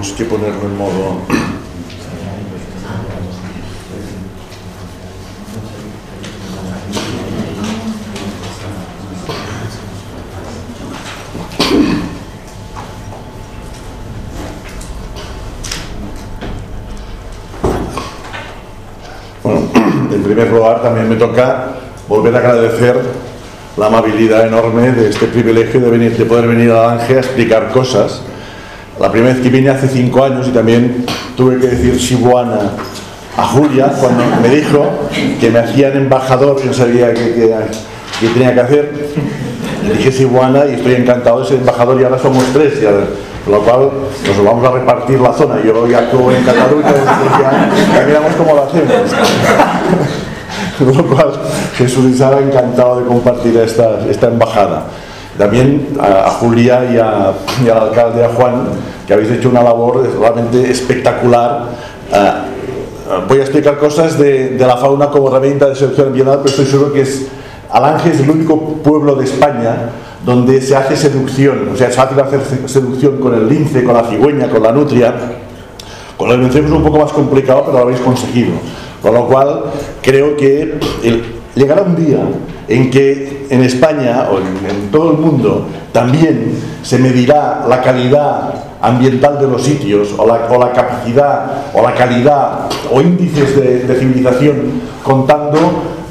tenemos que ponerlo en modo... Bueno, en primer lugar también me toca volver a agradecer la amabilidad enorme de este privilegio de, venir, de poder venir a Lange a explicar cosas. La primera vez que vine hace cinco años y también tuve que decir Shibuana a Julia cuando me dijo que me hacían embajador, yo sabía qué- qué tenía que hacer. Le dije Shibuana y estoy encantado de ser embajador y ahora somos tres, ya, con lo cual nos vamos a repartir la zona. Yo ya actúo en Cataluña, ya, miramos cómo lo hacemos. Con lo cual, Jesús y Sara encantado de compartir esta, esta embajada. También a, a Julia y, a- y al alcalde, a Juan, que habéis hecho una labor realmente espectacular. Ah, voy a explicar cosas de, de la fauna como herramienta de selección ambiental, pero estoy seguro que es, Alange es el único pueblo de España donde se hace seducción, o sea, es fácil hacer seducción con el lince, con la cigüeña, con la nutria. Con el vencemos es un poco más complicado, pero lo habéis conseguido. Con lo cual, creo que el- llegará un día en que en España o en, en todo el mundo también se medirá la calidad ambiental de los sitios o la, o la capacidad o la calidad o índices de, de civilización contando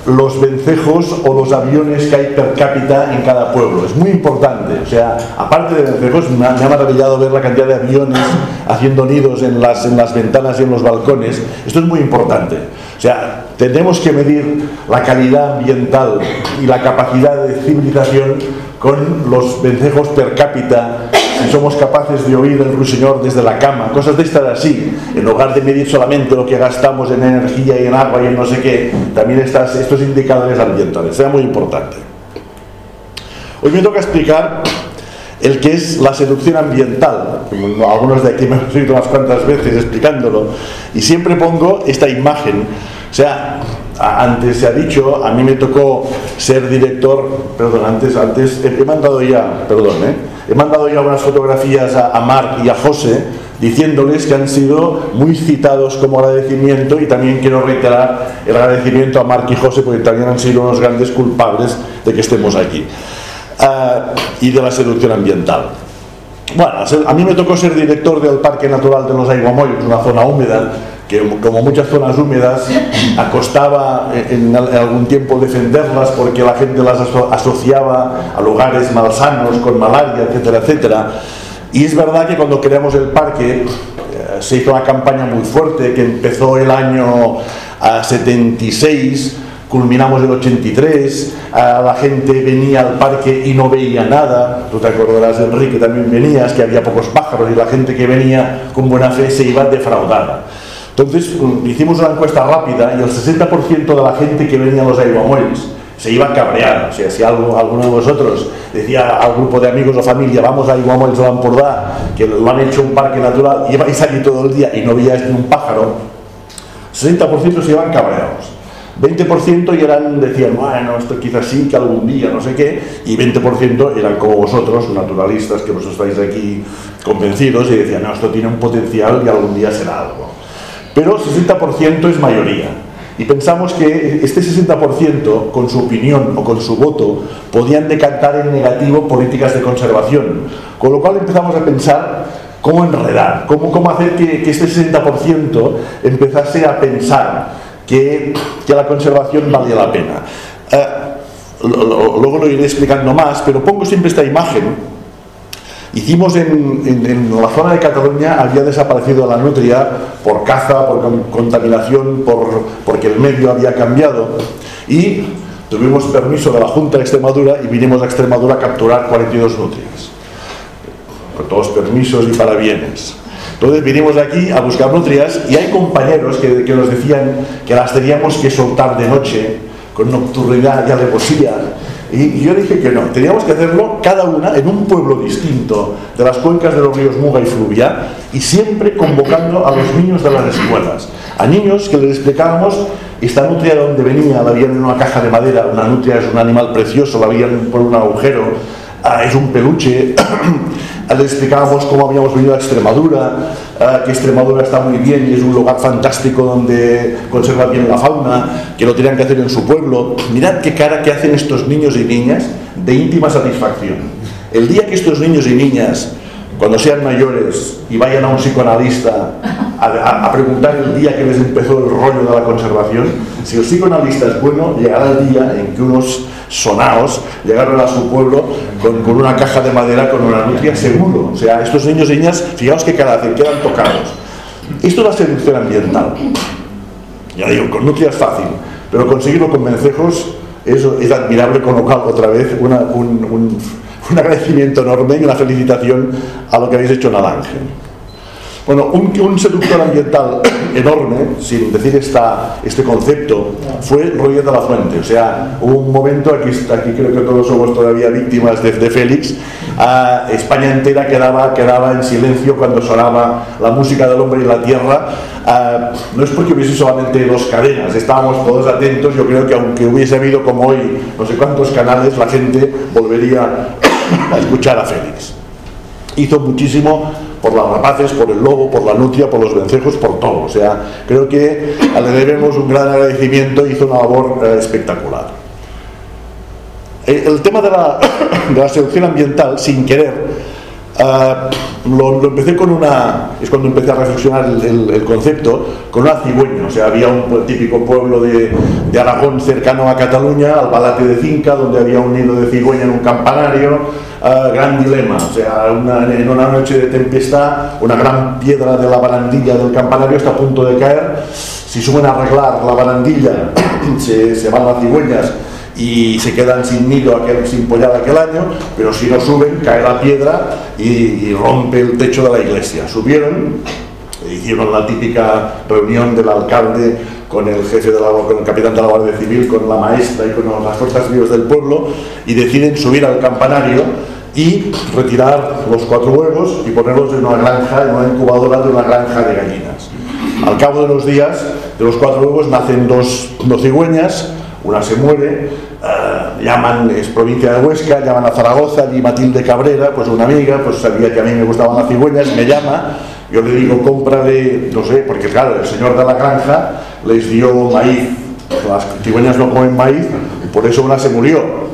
los vencejos o los aviones que hay per cápita en cada pueblo. Es muy importante. O sea, aparte de vencejos, me ha, maravillado ver la cantidad de aviones haciendo nidos en las, en las ventanas y en los balcones. Esto es muy importante. O sea, tenemos que medir la calidad ambiental y la capacidad de civilización con los vencejos per cápita si somos capaces de oír el ruiseñor desde la cama, cosas de estas así, en lugar de medir solamente lo que gastamos en energía y en agua y en no sé qué, también estas, estos indicadores ambientales, será muy importante. Hoy me toca explicar el que es la seducción ambiental. Algunos de aquí me han oído unas cuantas veces explicándolo. Y siempre pongo esta imagen. O sea, antes se ha dicho, a mí me tocó ser director, perdón, antes, antes he, he mandado ya, perdón, ¿eh? he mandado ya unas fotografías a, a Marc y a José diciéndoles que han sido muy citados como agradecimiento y también quiero reiterar el agradecimiento a Marc y José porque también han sido unos grandes culpables de que estemos aquí. Ah, y de la seducción ambiental. Bueno, a mí me tocó ser director del Parque Natural de los Aiguamollos, una zona húmeda, que como muchas zonas húmedas, acostaba en, en algún tiempo defenderlas porque la gente las aso- asociaba a lugares malsanos, con malaria, etcétera, etcétera. Y es verdad que cuando creamos el parque eh, se hizo una campaña muy fuerte que empezó el año ah, 76 culminamos el 83, ah, la gente venía al parque y no veía nada, tú te acordarás Enrique, también venías, que había pocos pájaros y la gente que venía con buena fe se iba defraudada. Entonces mm, hicimos una encuesta rápida y el 60% de la gente que venía a los Aiguamolls se iba cabreada, o sea, si algo, alguno de vosotros decía al grupo de amigos o familia, vamos a Aiguamolls de Lampordà, que lo han hecho un parque natural, y vais allí todo el día y no veíais ni un pájaro, 60% se iban cabreados. 20% y eran, decían, bueno, esto quizás sí, que algún día, no sé qué, y 20% eran como vosotros, naturalistas, que vosotros estáis aquí convencidos y decían, no, esto tiene un potencial y algún día será algo. Pero 60% es mayoría. Y pensamos que este 60%, con su opinión o con su voto, podían decantar en negativo políticas de conservación. Con lo cual empezamos a pensar cómo enredar, cómo, cómo hacer que, que este 60% empezase a pensar que, que la conservación valía la pena. Eh, lo- lo- luego lo iré explicando más, pero pongo siempre esta imagen. Hicimos en, en- en la zona de Cataluña, había desaparecido la nutria por caza, por con- contaminación, por, porque el medio había cambiado. Y tuvimos permiso de la Junta de Extremadura y vinimos a Extremadura a capturar 42 nutrias con todos permisos y parabienes. Entonces vinimos aquí a buscar nutrias y hay compañeros que, que nos decían que las teníamos que soltar de noche, con nocturnidad y alevosía. Y, y yo dije que no, teníamos que hacerlo cada una en un pueblo distinto de las cuencas de los ríos Muga y Fluvia y siempre convocando a los niños de las escuelas. A niños que les explicábamos esta nutria de dónde venía, la habían en una caja de madera, una nutria es un animal precioso, la habían por un agujero, ah, es un peluche, les explicábamos cómo habíamos venido a Extremadura, eh, que Extremadura está muy bien y es un lugar fantástico donde conserva bien la fauna, que lo tenían que hacer en su pueblo. Mirad qué cara que hacen estos niños y niñas de íntima satisfacción. El día que estos niños y niñas, cuando sean mayores y vayan a un psicoanalista a, preguntar el día que les empezó el rollo de la conservación, si el psicoanalista es bueno, llegará el día en que unos sonaos llegaron a su pueblo con, con una caja de madera con una nutria seguro. O sea, estos niños y niñas, fijaos que cada vez quedan tocados. Esto es la seducción ambiental. Ya digo, con nutria es fácil, pero conseguirlo con vencejos es, es admirable, con lo cual otra vez un, un, un agradecimiento enorme y una felicitación a lo que habéis hecho en Alange. Bueno, un, seductor ambiental enorme, sin decir esta, este concepto, fue Roger de la Fuente. O sea, hubo un momento, aquí, aquí creo que todos somos todavía víctimas de, Félix, España entera quedaba, quedaba en silencio cuando sonaba la música del hombre y la tierra. no es porque hubiese solamente dos cadenas, estábamos todos atentos. Yo creo que aunque hubiese habido como hoy no sé cuántos canales, la gente volvería a escuchar a Félix. Hizo muchísimo por las rapaces, por el lobo, por la nutria, por los vencejos, por todo. O sea, creo que le debemos un gran agradecimiento, hizo una labor eh, espectacular. Eh, el tema de la, de la seducción ambiental, sin querer, eh, lo, empecé con una, es cuando empecé a reflexionar el, concepto, con una cigüeña, o sea, había un típico pueblo de, Aragón cercano a Cataluña, al Balate de Cinca, donde había un nido de cigüeña en un campanario, uh, gran dilema, o sea, en una noche de tempestad, una gran piedra de la barandilla del campanario está a punto de caer, si suben a arreglar la barandilla, se, se van las cigüeñas, y se quedan sin nido, aquel, sin pollada aquel año, pero si no suben, cae la piedra y, rompe el techo de la iglesia. Subieron, hicieron la típica reunión del alcalde con el jefe de la, con el capitán de la Guardia Civil, con la maestra y con las fuerzas vivas del pueblo y deciden subir al campanario y retirar los cuatro huevos y ponerlos en una granja, en una incubadora de una granja de gallinas. Al cabo de los días, de los cuatro huevos nacen dos, dos cigüeñas, una se muere, eh, llaman, es provincia de Huesca, llaman a Zaragoza, y Matilde Cabrera, pues una amiga, pues sabía que a mí me gustaban las cigüeñas, me llama, yo le digo, cómprale, no sé, porque claro, el señor de la granja les dio maíz, las cigüeñas no comen maíz, por eso una se murió.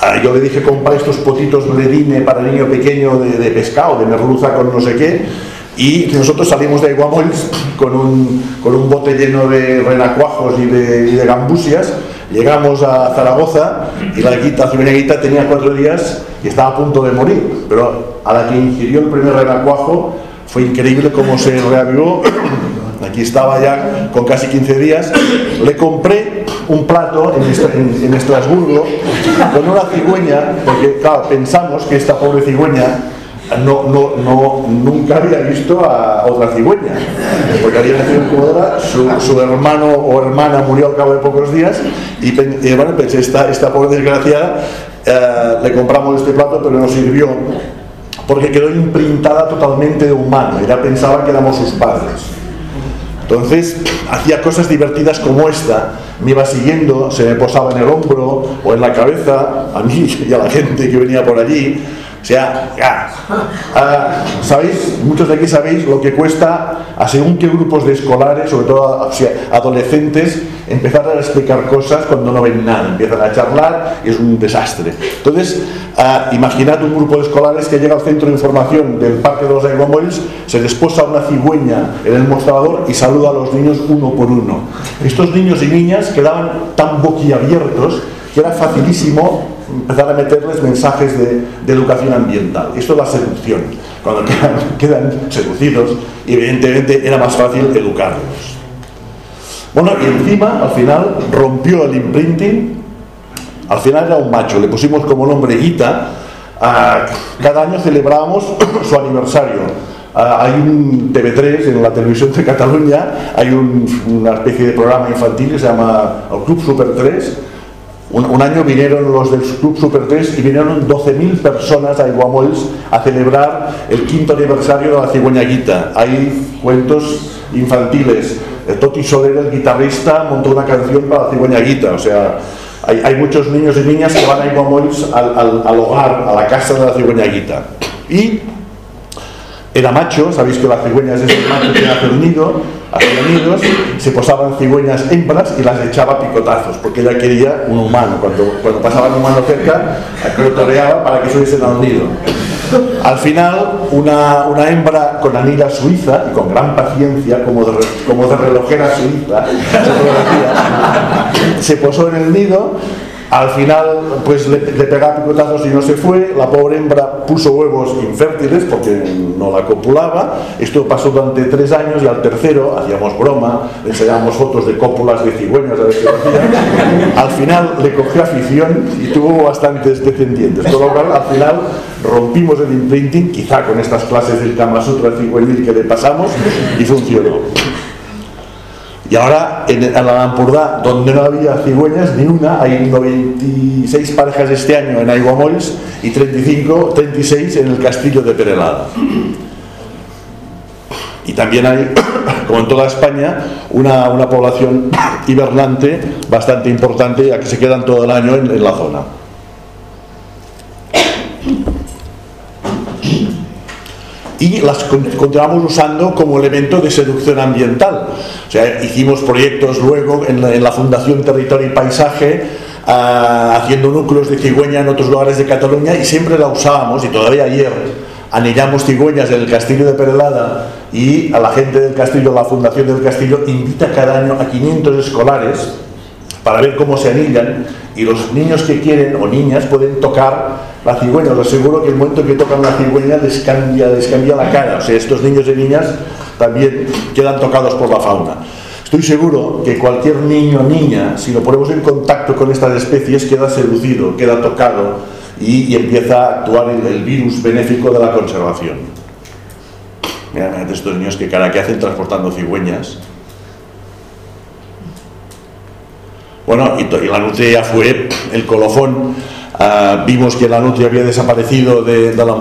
Ah, yo le dije, compra estos potitos bledine para niño pequeño de, de pescado, de merluza con no sé qué, y nosotros salimos de Aiguamols con un, con un bote lleno de renacuajos y de, y de gambusias, llegamos a Zaragoza y la guita, guita tenía cuatro días y estaba a punto de morir, pero a la que ingirió el primer renacuajo fue increíble cómo se reavivó. Aquí estaba ya con casi 15 días. Le compré un plato en, en Estrasburgo con una cigüeña, porque claro, pensamos que esta pobre cigüeña no, no, no, nunca había visto a otra cigüeña, porque había nacido en su, hermano o hermana murió al cabo de pocos días y, bueno, pensé, esta, esta pobre desgraciada, eh, le compramos este plato pero no sirvió porque quedó imprintada totalmente de humano, ella pensaba que éramos sus padres. Entonces hacía cosas divertidas como esta, me iba siguiendo, se me posaba en el hombro o en la cabeza, a mí y a la gente que venía por allí, o sea, ya. Ah, ¿Sabéis? Muchos de aquí sabéis lo que cuesta a según qué grupos de escolares, sobre todo adolescentes, empezar a explicar cosas cuando no ven nada. Empiezan a charlar y es un desastre. Entonces, ah, imaginad un grupo de escolares que llega al centro de información del Parque de los Aeromobiles, se les posa una cigüeña en el mostrador y saluda a los niños uno por uno. Estos niños y niñas quedaban tan boquiabiertos que era facilísimo empezar a meterles mensajes de, educación ambiental. Esto es la seducción. Cuando quedan, seducidos, evidentemente era más fácil educarlos. Bueno, y encima, al final, rompió el imprinting. Al final era un macho, le pusimos como nombre Guita. cada año celebramos su aniversario. hay un TV3 en la televisión de Cataluña, hay una especie de programa infantil que se llama el Club Super 3, un, año vinieron los del Club Super 3 y vinieron 12.000 personas a Iguamols a celebrar el quinto aniversario de la cigüeñaguita. Hay cuentos infantiles. Toti Soler, el guitarrista, montó una canción para la cigüeñaguita. O sea, hay, muchos niños y niñas que van a Iguamols al, al, hogar, a la casa de la cigüeñaguita. Y era macho, sabéis que las cigüeñas es el macho que hace el nido, hacía nidos, se posaban cigüeñas hembras y las echaba picotazos, porque ella quería un humano. Cuando, cuando pasaba un humano cerca, lo toreaba para que subiesen al nido. Al final, una, una, hembra con anila suiza y con gran paciencia, como de, como de relojera suiza, se posó en el nido al final, pues le, pegaba picotazos y no se fue. La pobre hembra puso huevos infértiles porque no la copulaba. Esto pasó durante tres años y al tercero hacíamos broma, le enseñábamos fotos de cópulas de cigüeñas a ver qué hacía. Al final le cogió afición y tuvo bastantes descendientes. Por lo cual, al final rompimos el imprinting, quizá con estas clases del Kama Sutra cigüeñil que le pasamos, y funcionó. Y ahora en, la Lampurdá, donde no había cigüeñas ni una, hay 96 parejas este año en Aiguamolls y 35, 36 en el castillo de Perelada. Y también hay, como en toda España, una población hibernante bastante importante, ya que se quedan todo el año en la zona. Y las continuamos usando como elemento de seducción ambiental. O sea, hicimos proyectos luego en la, Fundación Territorio y Paisaje, ah, haciendo núcleos de cigüeña en otros lugares de Cataluña y siempre la usábamos, y todavía ayer anillamos cigüeñas en el castillo de Perelada y a la gente del castillo, la Fundación del Castillo, invita cada año a 500 escolares para ver cómo se anillan y los niños que quieren o niñas pueden tocar la cigüeña. Os aseguro que el momento que tocan la cigüeña les cambia, les cambia la cara. O sea, estos niños y niñas también quedan tocados por la fauna. Estoy seguro que cualquier niño o niña, si lo ponemos en contacto con estas especies, queda seducido, queda tocado y, empieza a actuar el, el, virus benéfico de la conservación. Mira, estos niños que cara que hacen transportando cigüeñas. Bueno, y, la nutria fue el colofón Ah, vimos que la nutria había desaparecido de, de la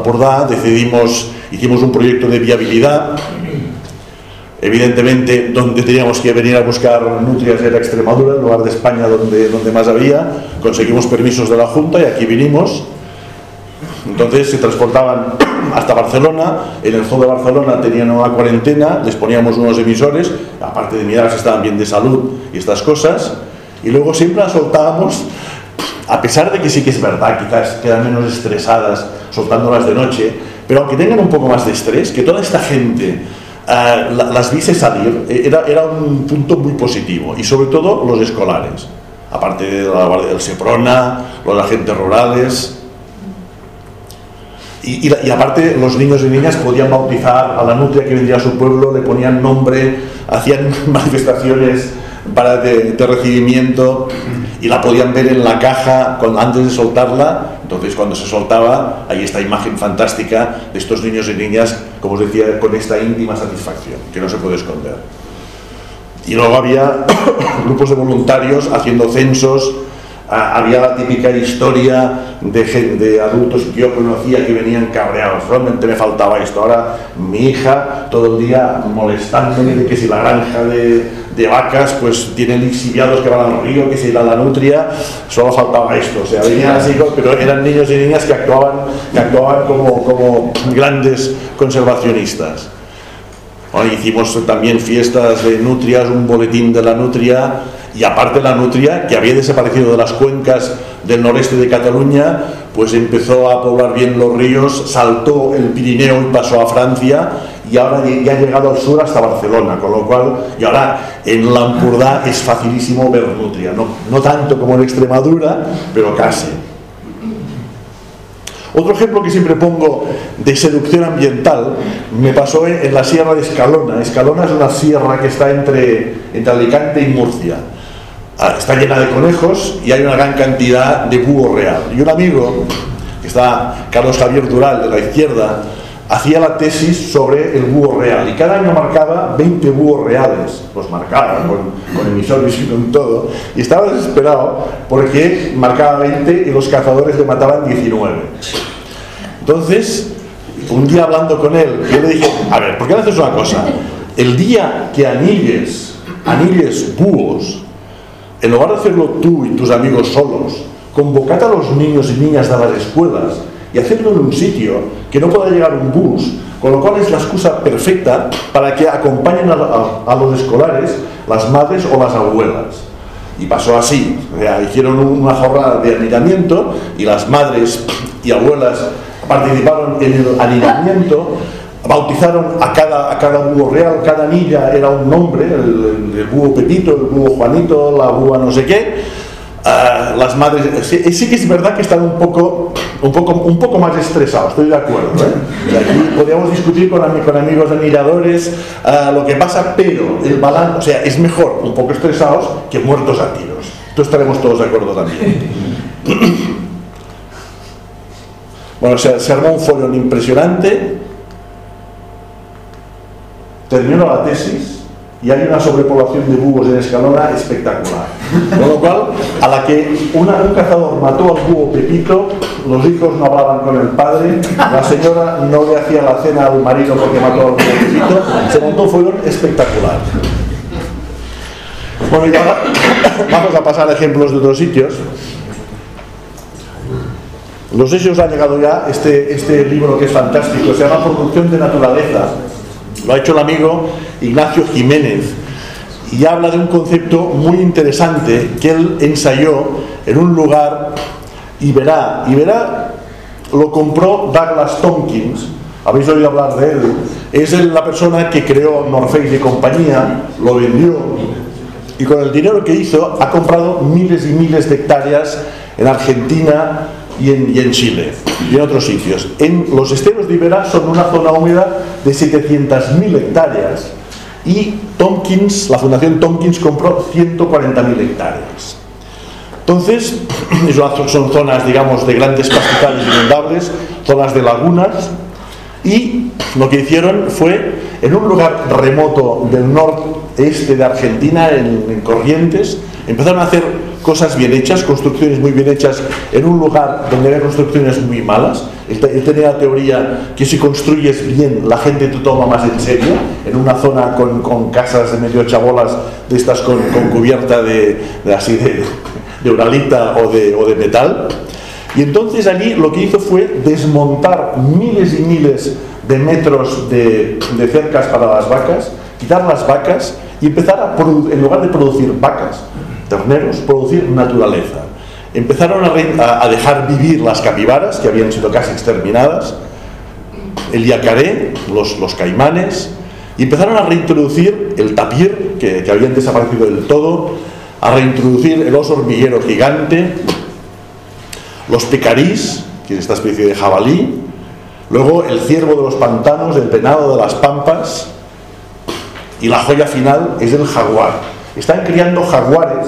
decidimos, hicimos un proyecto de viabilidad. Evidentemente, donde teníamos que venir a buscar nutrias era Extremadura, el lugar de España donde, donde más había. Conseguimos permisos de la Junta y aquí vinimos. Entonces se transportaban hasta Barcelona, en el zoo de Barcelona tenían una cuarentena, les poníamos unos emisores, aparte de mirar si estaban bien de salud y estas cosas, y luego siempre las soltábamos a pesar de que sí que es verdad, quizás quedan menos estresadas soltándolas de noche, pero aunque tengan un poco más de estrés, que toda esta gente uh, las viese salir, eh, era, era un punto muy positivo, y sobre todo los escolares, aparte de la Guardia del Seprona, los agentes rurales, y, y, y, aparte los niños y niñas podían bautizar a la nutria que vendría a su pueblo, le ponían nombre, hacían manifestaciones para de, recibimiento y la podían ver en la caja antes de soltarla. Entonces, cuando se soltaba, hay esta imagen fantástica de estos niños y niñas, como os decía, con esta íntima satisfacción, que no se puede esconder. Y luego había grupos de voluntarios haciendo censos, había la típica historia de, de, adultos que yo conocía que venían cabreados. Realmente me faltaba esto. Ahora mi hija todo el día molestándome de que si la granja de, de vacas pues tiene lixiviados que van al río, que si la, la nutria, solo faltaba esto. O sea, venían así, pero eran niños y niñas que actuaban, que actuaban como, como grandes conservacionistas. hicimos también fiestas de nutrias, un boletín de la nutria y aparte la nutria, que había desaparecido de las cuencas del noreste de Cataluña, pues empezó a poblar bien los ríos, saltó el Pirineo y pasó a Francia y ahora ya ha llegado al sur hasta Barcelona, con lo cual, y ahora en Lampurdá es facilísimo ver nutria, no, no tanto como en Extremadura, pero casi. Otro ejemplo que siempre pongo de seducción ambiental me pasó en, la sierra de Escalona. Escalona es una sierra que está entre, entre Alicante y Murcia. Ah, está llena de conejos y hay una gran cantidad de búho real. Y un amigo, que está Carlos Javier Dural de la izquierda, hacía la tesis sobre el búho real y cada año marcaba 20 búhos reales, los marcaba con, con emisores y con todo, y estaba desesperado porque marcaba 20 y los cazadores le mataban 19. Entonces, un día hablando con él, yo le dije, a ver, ¿por qué no haces una cosa? El día que anilles, anilles búhos, en lugar de hacerlo tú y tus amigos solos, convocad a los niños y niñas de las escuelas y hacerlo en un sitio que no pueda llegar un bus, con lo cual es la excusa perfecta para que acompañen a, los escolares las madres o las abuelas. Y pasó así, hicieron una jornada de anidamiento y las madres y abuelas participaron en el anidamiento, bautizaron a cada, a cada búho real, cada niña era un nombre, el, el búho Pepito, el búho Juanito, la búa no sé qué, Ah, las madres sí, sí, que es verdad que están un poco un poco un poco más estresados estoy de acuerdo ¿eh? aquí podríamos discutir con, con amigos admiradores uh, lo que pasa pero el balance o sea es mejor un poco estresados que muertos a tiros. Esto estaremos todos de acuerdo también. Bueno se, se armó un foro impresionante terminó la tesis y hay una sobrepoblación de búhos en Escalona espectacular. Con lo cual, a la que un cazador mató al búho Pepito, los hijos no hablaban con el padre, la señora no le hacía la cena al marido porque mató al búho Pepito, se montó un fueron espectacular. Bueno, y ahora vamos a pasar a ejemplos de otros sitios. No sé si ha llegado ya este, este libro que es fantástico, se llama Producción de Naturaleza lo ha hecho el amigo Ignacio Jiménez. Y habla de un concepto muy interesante que él ensayó en un lugar y verá, y verá, lo compró Douglas Tompkins, habéis oído hablar de él, es la persona que creó North Face de compañía, lo vendió. Y con el dinero que hizo ha comprado miles y miles de hectáreas en Argentina, y en, Chile y en otros sitios. En los esteros de Iberá son una zona húmeda de 700.000 hectáreas y Tompkins, la Fundación Tompkins compró 140.000 hectáreas. Entonces, son zonas, digamos, de grandes pastizales inundables, zonas de lagunas, y lo que hicieron fue, en un lugar remoto del noreste de Argentina, en Corrientes, empezaron a hacer cosas bien hechas, construcciones muy bien hechas en un lugar donde había construcciones muy malas. Él, tenía la teoría que si construyes bien la gente te toma más en serio, en una zona con, con casas de medio chabolas de estas con, con cubierta de, así de, de uralita o de, o de metal. Y entonces allí lo que hizo fue desmontar miles y miles de metros de, de cercas para las vacas, quitar las vacas y empezar a, en lugar de producir vacas, terneros, producir naturaleza. Empezaron a, dejar vivir las capibaras, que habían sido casi exterminadas, el yacaré, los, caimanes, y empezaron a reintroducir el tapir, que, que habían desaparecido del todo, a reintroducir el oso hormiguero gigante, los pecarís, que es esta especie de jabalí, luego el ciervo de los pantanos, el penado de las pampas, y la joya final es el jaguar, están criando jaguares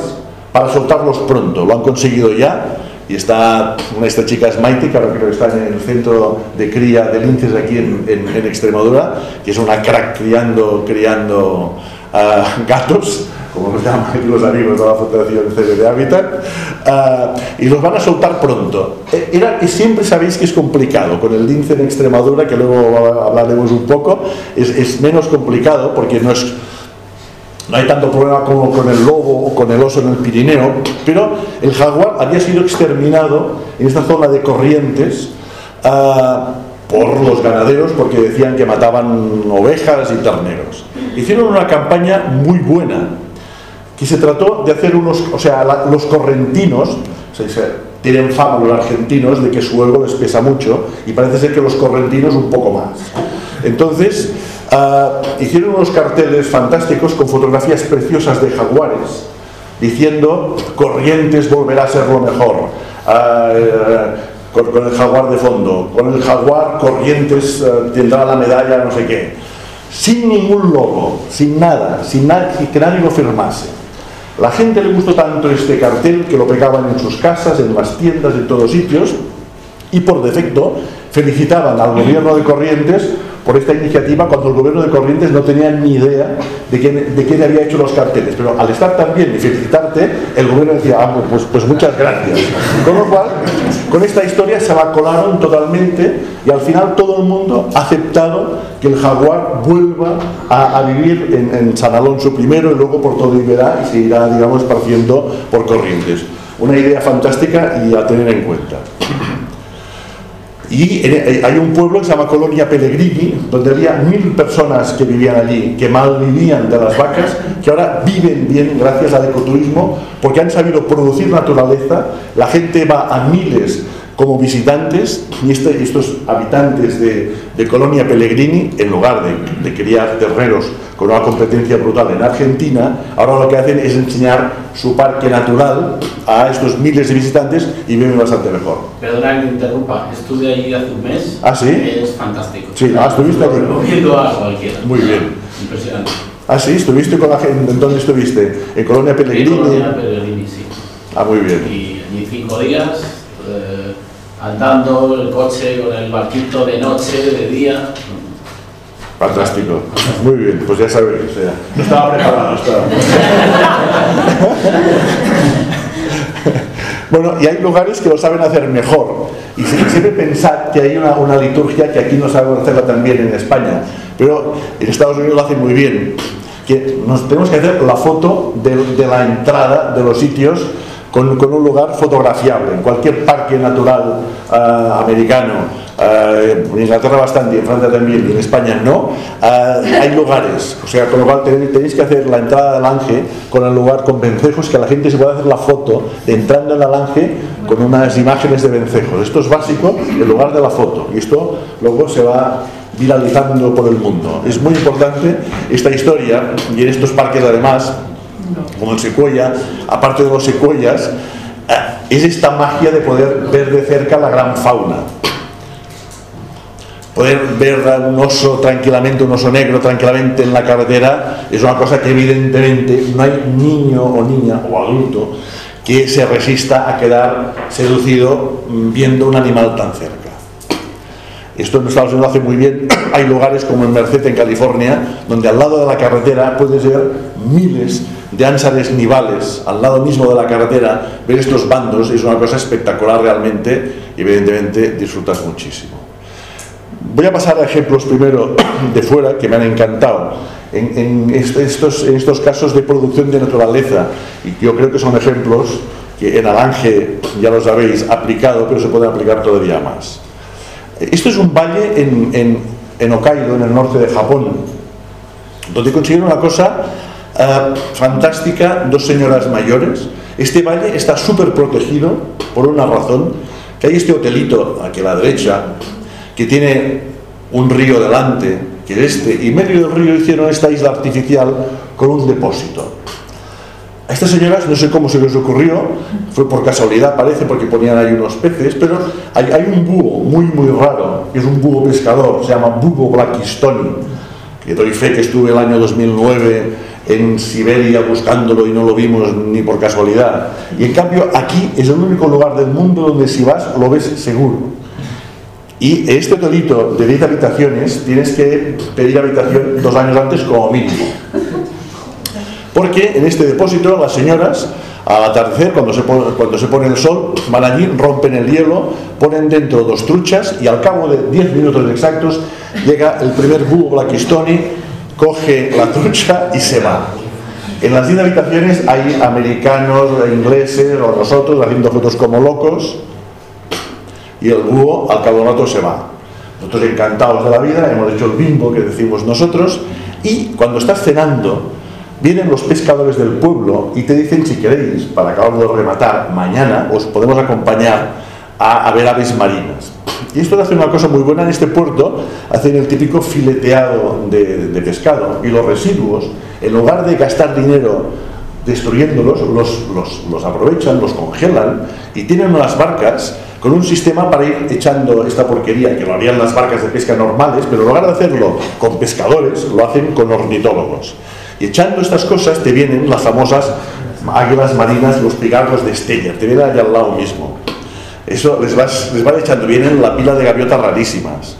para soltarlos pronto. Lo han conseguido ya. Y está, esta chica es Maite, que ahora creo que está en el centro de cría de linces aquí en, Extremadura, que es una crack criando, criando ah, gatos, como nos llaman los amigos de la Fundación CB de Hábitat, ah, y los van a soltar pronto. E, era, y siempre sabéis que es complicado, con el lince en Extremadura, que luego hablaremos un poco, es, es menos complicado porque no es no hay tanto problema como con el lobo o con el oso en el Pirineo, pero el jaguar había sido exterminado en esta zona de corrientes ah, por los ganaderos porque decían que mataban ovejas y terneros. Hicieron una campaña muy buena, que se trató de hacer unos, o sea, los correntinos, tienen fama los argentinos de que su ego les pesa mucho y parece ser que los correntinos un poco más. Entonces, Ah, hicieron unos carteles fantásticos con fotografías preciosas de jaguares, diciendo Corrientes volverá a ser lo mejor. Ah, eh, con, el jaguar de fondo, con el jaguar Corrientes eh, tendrá la medalla, no sé qué. Sin ningún logo, sin nada, sin que nadie lo firmase. La gente le gustó tanto este cartel que lo pegaban en sus casas, en las tiendas, en todos sitios, y por defecto felicitaban al gobierno de Corrientes por esta iniciativa cuando el gobierno de Corrientes no tenía ni idea de quién, de quién había hecho los carteles. Pero al estar tan bien y felicitarte, el gobierno decía, ah, pues, pues muchas gracias. Con lo cual, con esta historia se la colaron totalmente y al final todo el mundo ha aceptado que el jaguar vuelva a, vivir en, en, San Alonso primero y luego por todo Iberá y se irá, digamos, esparciendo por Corrientes. Una idea fantástica y a tener en cuenta. Y eh, hay un pueblo que se llama Colonia Pellegrini, donde había mil personas que vivían allí, que mal vivían de las vacas, que ahora viven bien gracias al ecoturismo, porque han sabido producir naturaleza, la gente va a miles como visitantes y este, estos habitantes de, Colonia Pellegrini, en lugar de, de, criar terreros con una competencia brutal en Argentina, ahora lo que hacen es enseñar su parque natural a estos miles de visitantes y viven bastante mejor. Perdona que me interrumpa, estuve ahí hace un mes. ¿Ah, sí? Es fantástico. Sí, ah, estuviste. Recomiendo a cualquiera. Muy bien. Impresionante. Ah, sí, estuviste con la gente. ¿En dónde estuviste? ¿En Colonia Pellegrini? En Colonia Pellegrini, sí. Ah, muy bien. Y, y cinco días. Andando el coche con el barquito de noche, de día. Fantástico. Muy bien, pues ya sabéis. O sea, no estaba preparado. Estaba. bueno, y hay lugares que lo saben hacer mejor. Y siempre pensad que hay una, liturgia que aquí no sabemos hacerla también en España, pero en Estados Unidos lo hacen muy bien. Nos tenemos que hacer la foto de la entrada de los sitios con, un lugar fotografiable. En cualquier parque natural eh, americano, eh, en Inglaterra bastante, en Francia también, en España no, eh, hay lugares. O sea, con lo cual tenéis que hacer la entrada del Lange con el lugar con vencejos, que la gente se pueda hacer la foto entrando en el con unas imágenes de vencejos. Esto es básico, el lugar de la foto. Y esto luego se va viralizando por el mundo. Es muy importante esta historia y en estos parques además como el secuoya, aparte de los secuoyas, eh, es esta magia de poder ver de cerca la gran fauna. Poder ver a un oso tranquilamente, un oso negro tranquilamente en la carretera, es una cosa que evidentemente no hay niño o niña o adulto que se resista a quedar seducido viendo un animal tan cerca. Esto en Estados Unidos lo hace muy bien. Hay lugares como en Merced, en California, donde al lado de la carretera puedes ver miles de ánsares nivales al lado mismo de la carretera, ver estos bandos es una cosa espectacular realmente y evidentemente disfrutas muchísimo. Voy a pasar a ejemplos primero de fuera que me han encantado. En, estos, en estos casos de producción de naturaleza, y yo creo que son ejemplos que en Alange, ya lo sabéis, aplicado, pero se pueden aplicar todavía más. Esto es un valle en, en Hokkaido, en el norte de Japón, donde consiguieron una cosa eh, fantástica, dos señoras mayores. Este valle está súper protegido por una razón, que hay este hotelito aquí a la derecha, que tiene un río delante, que es este, y medio del río hicieron esta isla artificial con un depósito. A estas señoras no sé cómo se les ocurrió, fue por casualidad parece, porque ponían ahí unos peces, pero hay, hay un búho muy muy raro, que es un búho pescador, se llama búho blackistoni, que doy fe que estuve el año 2009 en Siberia buscándolo y no lo vimos ni por casualidad. Y en cambio aquí es el único lugar del mundo donde si vas lo ves seguro. Y este hotelito de 10 habitaciones tienes que pedir habitación dos años antes como mínimo. Porque en este depósito las señoras al atardecer, cuando se, pone, cuando se pone el sol, van allí, rompen el hielo, ponen dentro dos truchas y al cabo de 10 minutos exactos llega el primer búho Blackistoni coge la trucha y se va. En las 10 habitaciones hay americanos, ingleses o nosotros haciendo fotos como locos y el búho al cabo de rato se va. Nosotros encantados de la vida, hemos hecho el bimbo que decimos nosotros y cuando estás cenando vienen los pescadores del pueblo y te dicen si queréis, para acabar de rematar, mañana os podemos acompañar a, a ver aves marinas. Y esto hace una cosa muy buena en este puerto, hacen el típico fileteado de, pescado y los residuos, en lugar de gastar dinero destruyéndolos, los, los, aprovechan, los congelan y tienen unas barcas con un sistema para ir echando esta porquería, que lo harían las barcas de pesca normales, pero en lugar de hacerlo con pescadores, lo hacen con ornitólogos. Y echando estas cosas te vienen las famosas águilas marinas, los pigarros de Estella, te vienen allá al lado mismo. Eso les va, les va echando, vienen la pila de gaviotas rarísimas.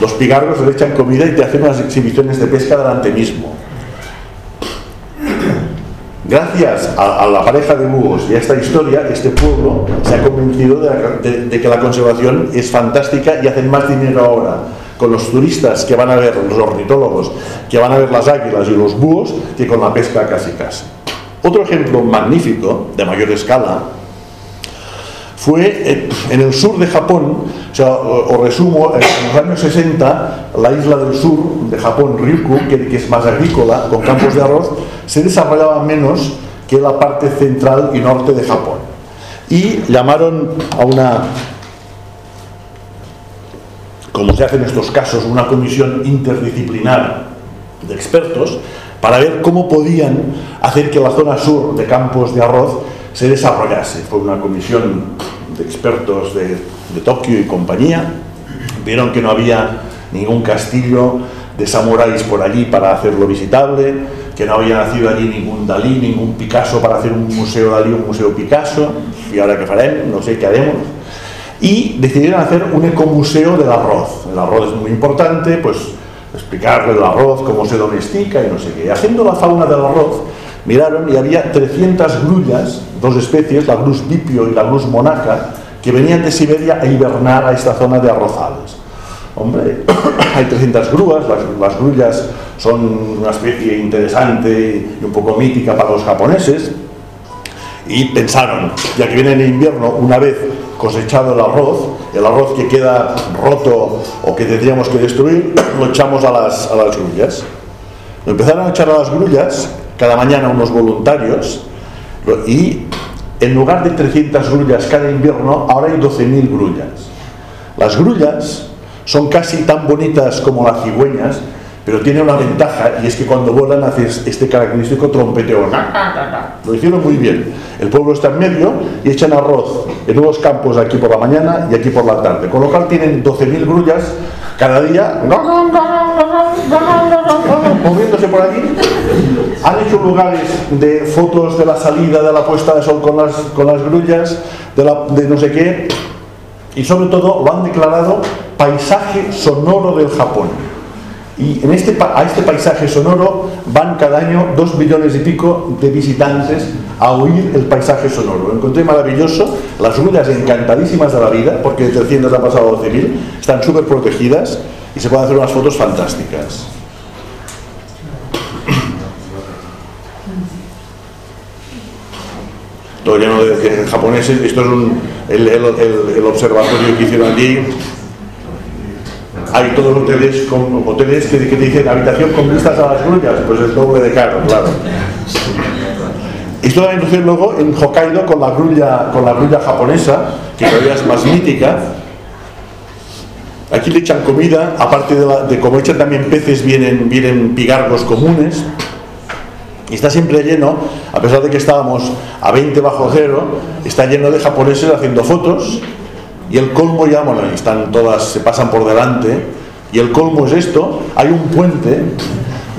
Los pigargos les echan comida y te hacen unas exhibiciones de pesca delante mismo. Gracias a, la pareja de búhos y a esta historia, este pueblo se ha convencido de, que la conservación es fantástica y hacen más dinero ahora con los turistas que van a ver, los ornitólogos, que van a ver las águilas y los búhos, que con la pesca casi casi. Otro ejemplo magnífico, de mayor escala, fue eh, en el sur de Japón, o resumo, en los años 60, la isla del sur de Japón, Ryukyu, que es más agrícola, con campos de arroz, se desarrollaba menos que la parte central y norte de Japón. Y llamaron a una, como se hace en estos casos, una comisión interdisciplinar de expertos para ver cómo podían hacer que la zona sur de campos de arroz se desarrollase. Fue una comisión de expertos de, de Tokio y compañía. Vieron que no había ningún castillo de samuráis por allí para hacerlo visitable, que no había nacido allí ningún Dalí, ningún Picasso para hacer un museo Dalí, un museo Picasso, y ahora que faremos, no sé qué haremos. Y decidieron hacer un ecomuseo del arroz. El arroz es muy importante, pues explicarle el arroz, cómo se domestica y no sé qué. Haciendo la fauna del arroz, miraron y había 300 grullas, dos especies, la grus vipio y la grus monaca, que venían de Siberia a hibernar a esta zona de arrozales. Hombre, hay 300 grúas, las, las, grullas son una especie interesante y un poco mítica para los japoneses, y pensaron, ya que viene el invierno, una vez cosechado el arroz, el arroz que queda roto o que tendríamos que destruir, lo echamos a las, a las grullas. Lo empezaron a echar a las grullas cada mañana unos voluntarios y en lugar de 300 grullas cada invierno, ahora hay 12.000 grullas. Las grullas son casi tan bonitas como las cigüeñas, pero tiene una ventaja y es que cuando vuelan haces este característico trompeteo. Lo hicieron muy bien. El pueblo está en medio y echan arroz en unos campos aquí por la mañana y aquí por la tarde. Con lo cual tienen 12.000 grullas cada día moviéndose por allí. Han hecho lugares de fotos de la salida, de la puesta de sol con las, con las grullas, de, la, de no sé qué. Y sobre todo lo han declarado paisaje sonoro del Japón. Y en este, a este paisaje sonoro van cada año dos millones y pico de visitantes a oír el paisaje sonoro. Lo encontré maravilloso, las grullas encantadísimas de la vida, porque de 300 ha pasado a 12.000, están súper protegidas y se pueden hacer unas fotos fantásticas. Todo lleno de, de japoneses, esto es un, el, observatorio que hicieron allí, hay todos hoteles con hoteles que, que, dicen habitación con vistas a las grullas, pues es doble de caro, claro. Esto también sucede luego en Hokkaido con la grulla, con la grulla japonesa, que todavía es más mítica. Aquí le echan comida, aparte de, la, como echan también peces, vienen, vienen pigargos comunes. Y está siempre lleno, a pesar de que estábamos a 20 bajo cero, está lleno de japoneses haciendo fotos y el colmo ya, bueno, están todas, se pasan por delante, y el colmo es esto, hay un puente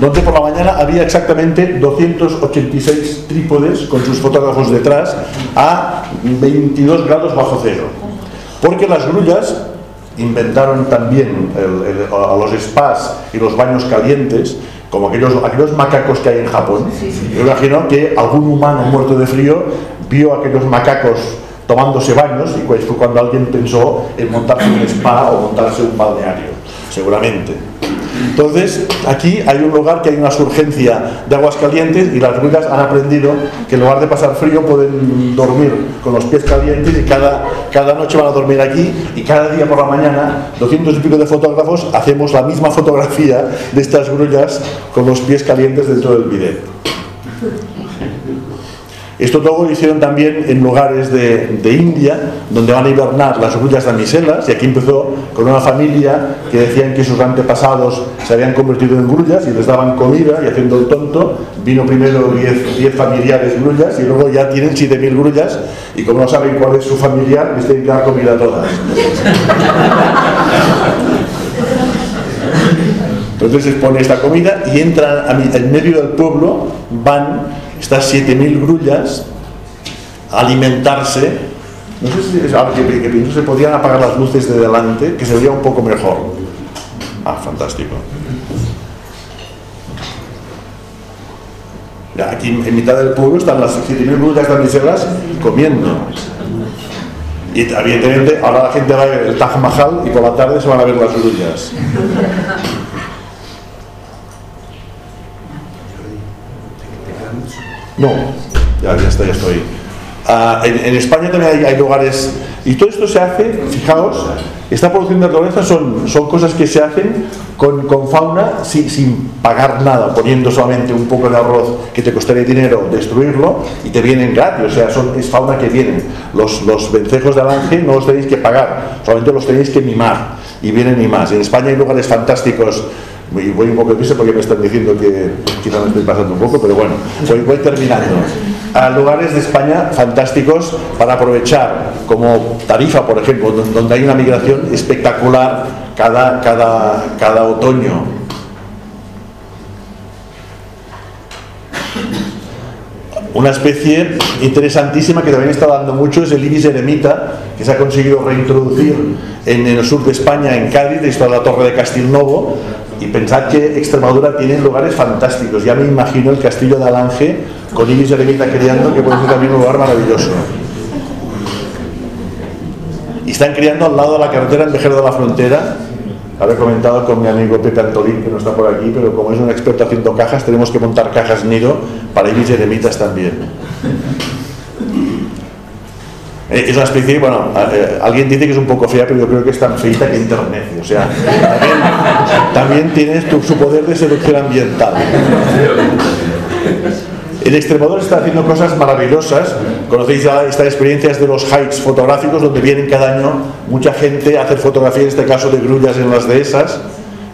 donde por la mañana había exactamente 286 trípodes con sus fotógrafos detrás a 22 grados bajo cero. Porque las grullas inventaron también el, el, a los spas y los baños calientes, como aquellos, aquellos macacos que hay en Japón. Yo imagino que algún humano muerto de frío vio aquellos macacos tomándose baños y pues fue cuando alguien pensó en montarse un spa o montarse un balneario, seguramente. Entonces, aquí hay un lugar que hay una surgencia de aguas calientes y las grullas han aprendido que en lugar de pasar frío pueden dormir con los pies calientes y cada, cada noche van a dormir aquí y cada día por la mañana, 200 y pico de fotógrafos, hacemos la misma fotografía de estas grullas con los pies calientes dentro del bidet. Esto todo lo hicieron también en lugares de, India, donde van a hibernar las grullas damiselas, y aquí empezó con una familia que decían que sus antepasados se habían convertido en grullas y les daban comida, y haciendo el tonto, vino primero 10 familiares grullas, y luego ya tienen 7.000 grullas, y como no saben cuál es su familiar, les tienen que dar comida a todas. Entonces les pone esta comida y entran en medio del pueblo, van estas 7.000 grullas alimentarse. No sé si es que, se podían apagar las luces de delante, que se veía un poco mejor. Ah, fantástico. Aquí en mitad del pueblo están las 7.000 grullas damiselas comiendo. Y evidentemente ahora la gente va a ver el Taj Mahal y por la tarde se van a ver las grullas. No, ya, ya está, ya estoy. Ah, en, España también hay, lugares, y todo esto se hace, fijaos, esta producción de naturaleza son, son cosas que se hacen con, con fauna sin, sin, pagar nada, poniendo solamente un poco de arroz que te costaría dinero destruirlo y te vienen gratis, o sea, son, es fauna que vienen. Los, los vencejos de Alange no los tenéis que pagar, solamente los tenéis que mimar y vienen y más. En España hay lugares fantásticos y voy un poco de porque me están diciendo que quizá me estoy pasando un poco, pero bueno, voy, terminando. A lugares de España fantásticos para aprovechar, como Tarifa, por ejemplo, donde hay una migración espectacular cada, cada, cada otoño. Una especie interesantísima que también está dando mucho es el ibis eremita, que se ha conseguido reintroducir en el sur de España, en Cádiz, esto es la Torre de Castilnovo, y pensad que Extremadura tiene lugares fantásticos. Ya me imagino el castillo de Alange con Ibis Eremita criando, que puede ser también un lugar maravilloso. Y están criando al lado de la carretera en Vejer de la Frontera. Había comentado con mi amigo Pepe Antolín, que no está por aquí, pero como es un experto haciendo cajas, tenemos que montar cajas nido para Ibis Eremitas también. Eh, es una especie, bueno, eh, alguien dice que es un poco fea, pero yo creo que es tan feita que internet. O sea, también, tienes tu, su poder de seducción ambiental. El Extremadura está haciendo cosas maravillosas. Conocéis estas experiencias de los hikes fotográficos, donde vienen cada año mucha gente a hacer fotografía, en este caso de grullas en las dehesas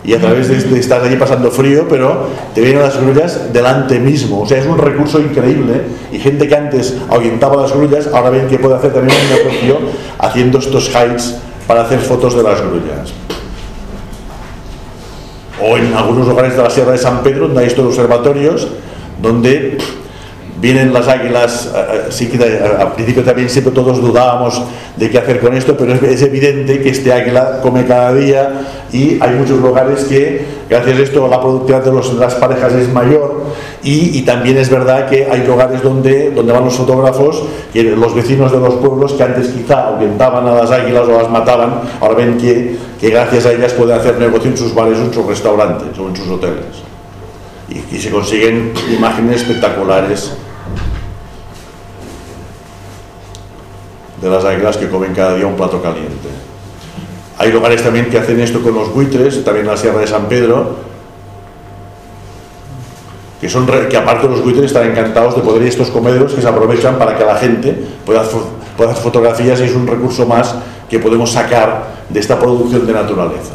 y a través de, estar allí pasando frío, pero te vienen las grullas delante mismo. O sea, es un recurso increíble y gente que antes ahuyentaba las grullas, ahora ven que puede hacer también un negocio haciendo estos hikes para hacer fotos de las grullas. O en algunos lugares de la Sierra de San Pedro, donde hay estos observatorios, donde vienen las águilas, eh, eh, sí que eh, al principio también siempre todos dudábamos de qué hacer con esto, pero es, evidente que este águila come cada día y hay muchos lugares que gracias a esto la productividad de, los, las parejas es mayor y, también es verdad que hay lugares donde, donde van los fotógrafos, que los vecinos de los pueblos que antes quizá ahuyentaban a las águilas o las mataban, ahora ven que, que gracias a ellas pueden hacer negocio en sus bares o en sus restaurantes o en sus hoteles. Y, y se consiguen imágenes espectaculares de las águilas que comen cada día un plato caliente. Hay lugares también que hacen esto con los buitres, también en la Sierra de San Pedro, que, son, que aparte los buitres están encantados de poder estos comederos que se aprovechan para que la gente pueda, pueda hacer fotografías y es un recurso más que podemos sacar de esta producción de naturaleza.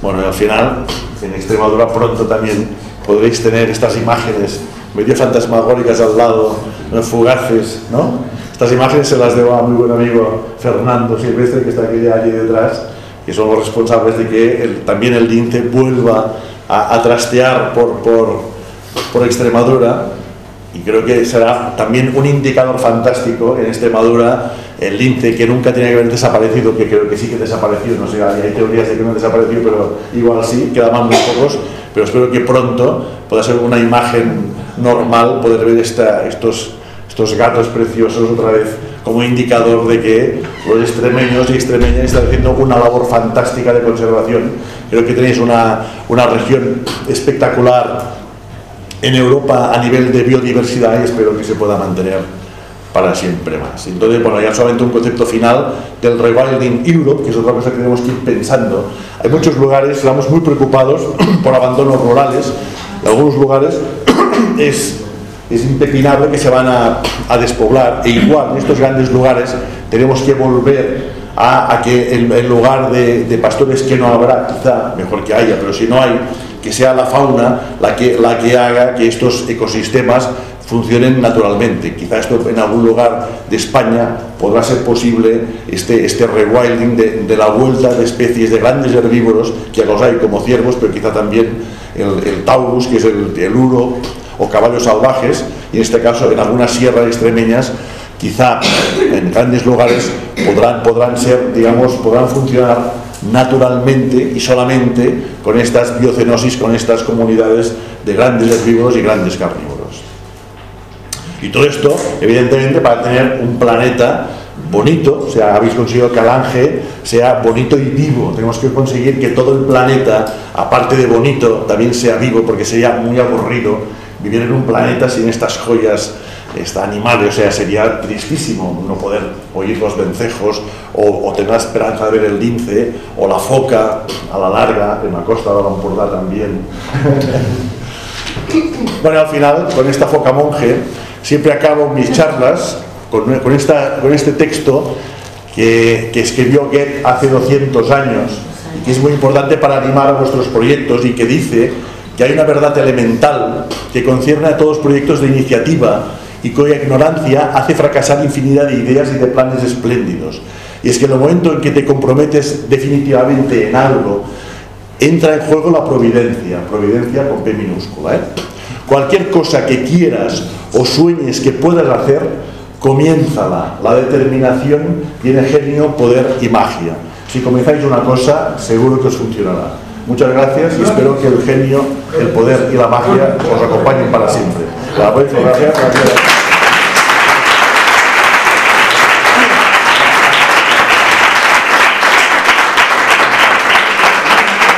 Bueno, al final, en Extremadura pronto también podréis tener estas imágenes medio fantasmagóricas al lado, fugaces, ¿no? Estas imágenes se las debo a mi buen amigo Fernando Silvestre, que está aquí, allí detrás, que son los responsables de que también el lince vuelva a, trastear por, por, por Extremadura y creo que será también un indicador fantástico en Extremadura el lince que nunca tenía que haber desaparecido, que creo que sí que desapareció, no sé, hay teorías de que no desapareció, pero igual sí, quedaban muy pocos, pero espero que pronto pueda ser una imagen normal poder ver esta, estos, estos gatos preciosos otra vez como indicador de que los extremeños y extremeñas están haciendo una labor fantástica de conservación. Creo que tenéis una, una región espectacular en Europa a nivel de biodiversidad y espero que se pueda mantener para siempre más. Entonces, bueno, ya solamente un concepto final del rewilding Europe, que es otra cosa que tenemos que ir pensando. Hay muchos lugares, estamos muy preocupados por abandonos rurales, en algunos lugares es, es impepinable que se van a, a, despoblar, e igual en estos grandes lugares tenemos que volver a, a que el, lugar de, de pastores que no habrá, quizá mejor que haya, pero si no hay, que sea la fauna la que, la que haga que estos ecosistemas funcionen naturalmente. Quizá esto en algún lugar de España podrá ser posible este, este rewilding de, la vuelta de especies de grandes herbívoros, que los hay como ciervos, pero quizá también el, taurus, que es el, el, uro, o caballos salvajes, y en este caso en algunas sierras extremeñas, quizá en grandes lugares podrán, podrán ser, digamos, podrán funcionar naturalmente y solamente con estas biocenosis, con estas comunidades de grandes herbívoros y grandes carnívoros. Y todo esto, evidentemente, para tener un planeta bonito, o sea, habéis conseguido que Alange sea bonito y vivo. Tenemos que conseguir que todo el planeta, aparte de bonito, también sea vivo, porque sería muy aburrido vivir en un planeta sin estas joyas está animales, o sea, sería tristísimo no poder oír los vencejos o, tener la esperanza de ver el lince o la foca a la larga, en la costa de la también. bueno, al final, con esta foca monje, siempre acabo mis charlas con, esta, con este texto que, que escribió Goethe hace 200 años y que es muy importante para animar a vuestros proyectos y que dice que hay una verdad elemental que concierne a todos los proyectos de iniciativa y cuya ignorancia hace fracasar infinidad de ideas y de planes espléndidos. Y es que en el momento en que te comprometes definitivamente en algo, entra en juego la providencia, providencia con P minúscula. ¿eh? Cualquier cosa que quieras o sueñes que puedas hacer, comiénzala. La determinación tiene genio, poder y magia. Si comenzáis una cosa, seguro que os funcionará. Muchas gracias y espero que el genio, el poder y la magia os acompañen para siempre.